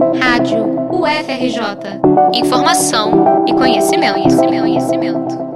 Rádio UFRJ. Informação e conhecimento, conhecimento, conhecimento.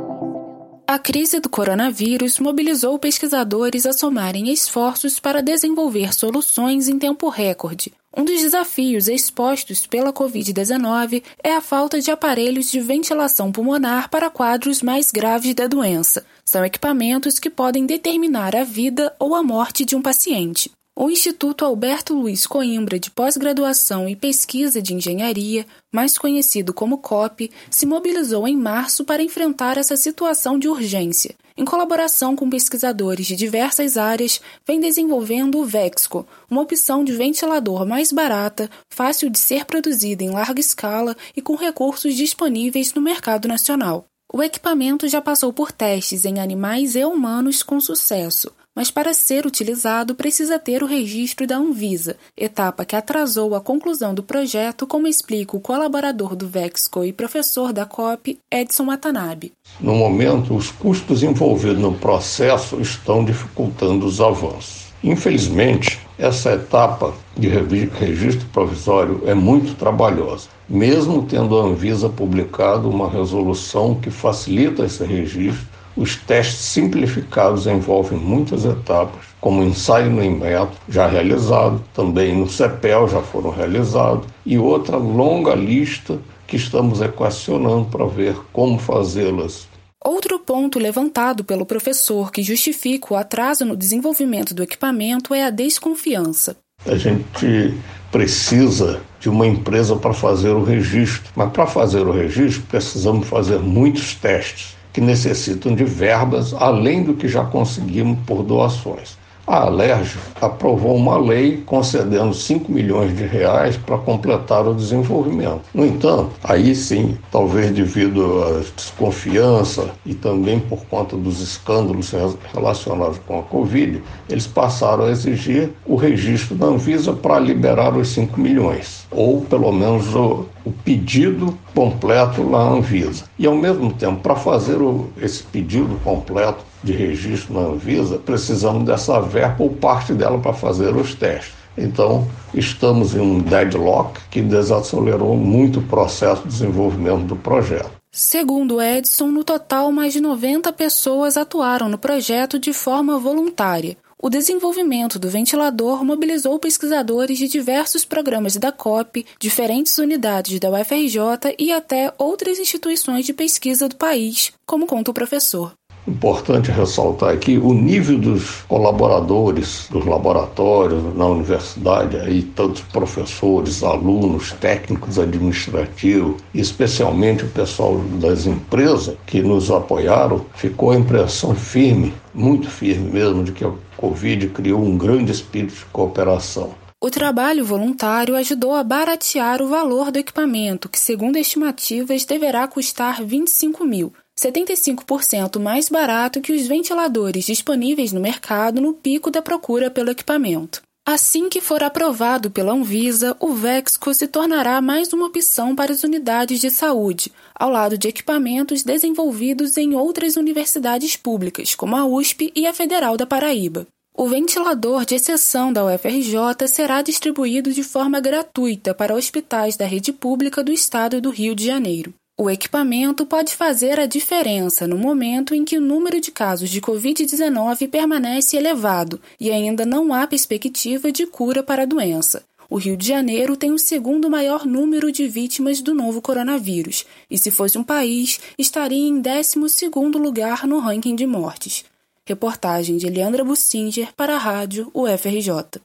A crise do coronavírus mobilizou pesquisadores a somarem esforços para desenvolver soluções em tempo recorde. Um dos desafios expostos pela Covid-19 é a falta de aparelhos de ventilação pulmonar para quadros mais graves da doença. São equipamentos que podem determinar a vida ou a morte de um paciente. O Instituto Alberto Luiz Coimbra de Pós-Graduação e Pesquisa de Engenharia, mais conhecido como COP, se mobilizou em março para enfrentar essa situação de urgência. Em colaboração com pesquisadores de diversas áreas, vem desenvolvendo o Vexco, uma opção de ventilador mais barata, fácil de ser produzida em larga escala e com recursos disponíveis no mercado nacional. O equipamento já passou por testes em animais e humanos com sucesso mas para ser utilizado precisa ter o registro da Anvisa, etapa que atrasou a conclusão do projeto, como explica o colaborador do Vexco e professor da COP, Edson Watanabe. No momento, os custos envolvidos no processo estão dificultando os avanços. Infelizmente, essa etapa de registro provisório é muito trabalhosa. Mesmo tendo a Anvisa publicado uma resolução que facilita esse registro, os testes simplificados envolvem muitas etapas, como ensaio no inmetro, já realizado, também no CEPEL já foram realizados, e outra longa lista que estamos equacionando para ver como fazê-las. Outro ponto levantado pelo professor que justifica o atraso no desenvolvimento do equipamento é a desconfiança. A gente precisa de uma empresa para fazer o registro, mas para fazer o registro precisamos fazer muitos testes que necessitam de verbas além do que já conseguimos por doações. A Alerj aprovou uma lei concedendo 5 milhões de reais para completar o desenvolvimento. No entanto, aí sim, talvez devido à desconfiança e também por conta dos escândalos relacionados com a Covid, eles passaram a exigir o registro da Anvisa para liberar os 5 milhões, ou pelo menos o, o pedido completo na Anvisa. E ao mesmo tempo, para fazer o, esse pedido completo, de registro na Anvisa, precisamos dessa ou parte dela para fazer os testes. Então, estamos em um deadlock que desacelerou muito o processo de desenvolvimento do projeto. Segundo Edson, no total, mais de 90 pessoas atuaram no projeto de forma voluntária. O desenvolvimento do ventilador mobilizou pesquisadores de diversos programas da COP, diferentes unidades da UFRJ e até outras instituições de pesquisa do país, como conta o professor. Importante ressaltar aqui o nível dos colaboradores dos laboratórios na universidade, aí tantos professores, alunos, técnicos administrativos, especialmente o pessoal das empresas que nos apoiaram, ficou a impressão firme, muito firme mesmo, de que a Covid criou um grande espírito de cooperação. O trabalho voluntário ajudou a baratear o valor do equipamento, que, segundo estimativas, deverá custar 25 mil. 75% mais barato que os ventiladores disponíveis no mercado no pico da procura pelo equipamento. Assim que for aprovado pela Anvisa, o Vexco se tornará mais uma opção para as unidades de saúde, ao lado de equipamentos desenvolvidos em outras universidades públicas, como a USP e a Federal da Paraíba. O ventilador de exceção da UFRJ será distribuído de forma gratuita para hospitais da rede pública do estado do Rio de Janeiro. O equipamento pode fazer a diferença no momento em que o número de casos de Covid-19 permanece elevado e ainda não há perspectiva de cura para a doença. O Rio de Janeiro tem o segundo maior número de vítimas do novo coronavírus e, se fosse um país, estaria em 12 lugar no ranking de mortes. Reportagem de Leandra Bussinger para a rádio UFRJ.